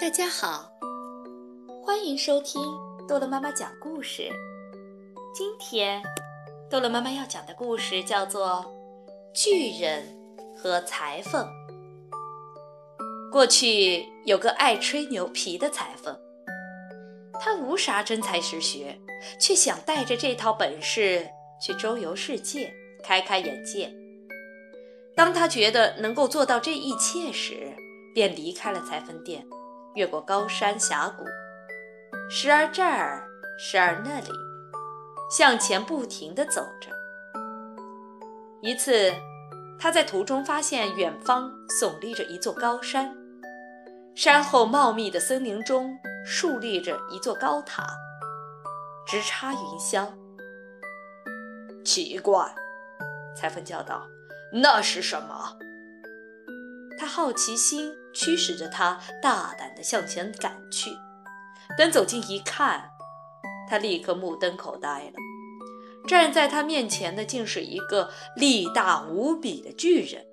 大家好，欢迎收听逗乐妈妈讲故事。今天，逗乐妈妈要讲的故事叫做《巨人和裁缝》。过去有个爱吹牛皮的裁缝，他无啥真才实学，却想带着这套本事去周游世界，开开眼界。当他觉得能够做到这一切时，便离开了裁缝店。越过高山峡谷，时而这儿，时而那里，向前不停地走着。一次，他在途中发现远方耸立着一座高山，山后茂密的森林中竖立着一座高塔，直插云霄。奇怪，裁缝叫道：“那是什么？”好奇心驱使着他大胆地向前赶去。等走近一看，他立刻目瞪口呆了。站在他面前的竟是一个力大无比的巨人。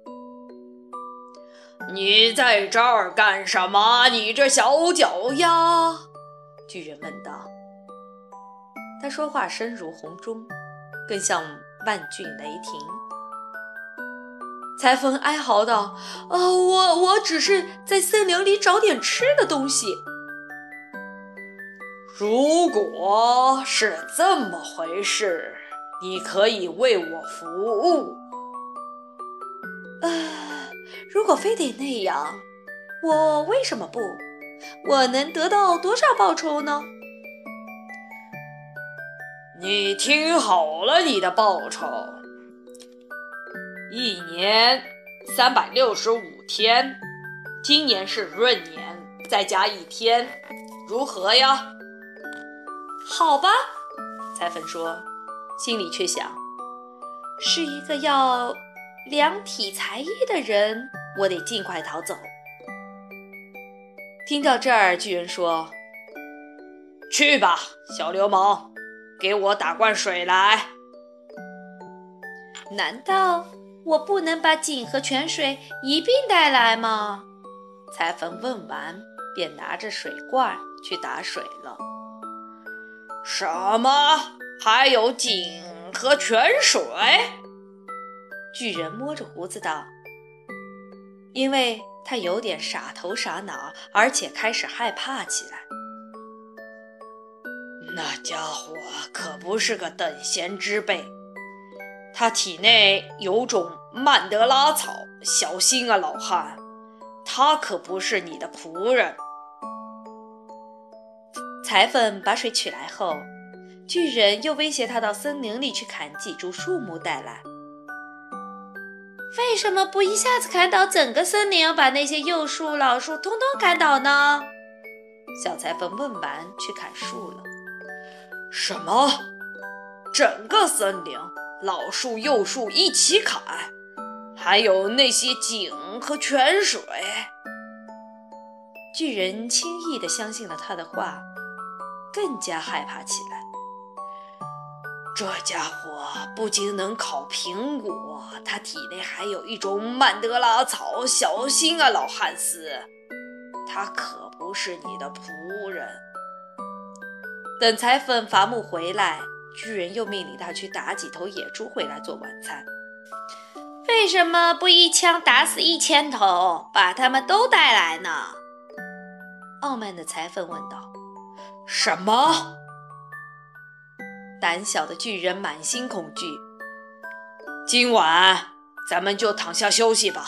“你在这儿干什么？你这小脚丫！”巨人问道。他说话声如洪钟，更像万钧雷霆。裁缝哀嚎道：“哦，我我只是在森林里找点吃的东西。如果是这么回事，你可以为我服务。呃，如果非得那样，我为什么不？我能得到多少报酬呢？你听好了，你的报酬。”一年三百六十五天，今年是闰年，再加一天，如何呀？好吧，裁缝说，心里却想：是一个要量体裁衣的人，我得尽快逃走。听到这儿，巨人说：“去吧，小流氓，给我打罐水来。”难道？我不能把井和泉水一并带来吗？裁缝问完，便拿着水罐去打水了。什么？还有井和泉水？巨人摸着胡子道：“因为他有点傻头傻脑，而且开始害怕起来。那家伙可不是个等闲之辈。”他体内有种曼德拉草，小心啊，老汉！他可不是你的仆人。裁缝把水取来后，巨人又威胁他到森林里去砍几株树木带来。为什么不一下子砍倒整个森林，把那些幼树、老树通通砍倒呢？小裁缝问完，去砍树了。什么？整个森林？老树、幼树一起砍，还有那些井和泉水。巨人轻易地相信了他的话，更加害怕起来。这家伙不仅能烤苹果，他体内还有一种曼德拉草，小心啊，老汉斯！他可不是你的仆人。等裁缝伐木回来。巨人又命令他去打几头野猪回来做晚餐。为什么不一枪打死一千头，把他们都带来呢？傲慢的裁缝问道。什么？胆小的巨人满心恐惧。今晚咱们就躺下休息吧。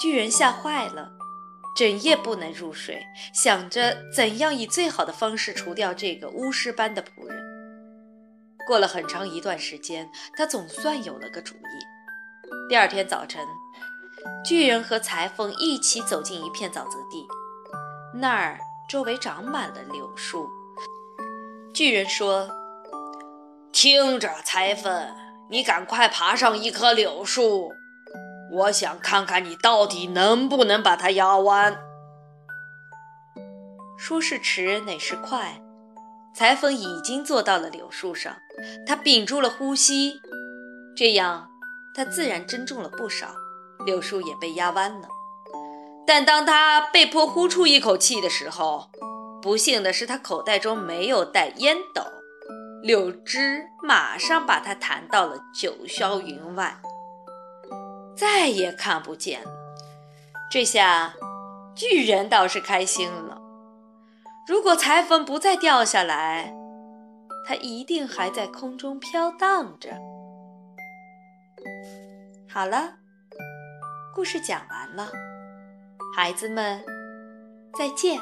巨人吓坏了。整夜不能入睡，想着怎样以最好的方式除掉这个巫师般的仆人。过了很长一段时间，他总算有了个主意。第二天早晨，巨人和裁缝一起走进一片沼泽地，那儿周围长满了柳树。巨人说：“听着，裁缝，你赶快爬上一棵柳树。”我想看看你到底能不能把它压弯。说时迟，那时快，裁缝已经坐到了柳树上，他屏住了呼吸，这样他自然增重了不少，柳树也被压弯了。但当他被迫呼出一口气的时候，不幸的是他口袋中没有带烟斗，柳枝马上把他弹到了九霄云外，再也看不见了。这下巨人倒是开心了。如果裁缝不再掉下来，他一定还在空中飘荡着。好了，故事讲完了，孩子们，再见。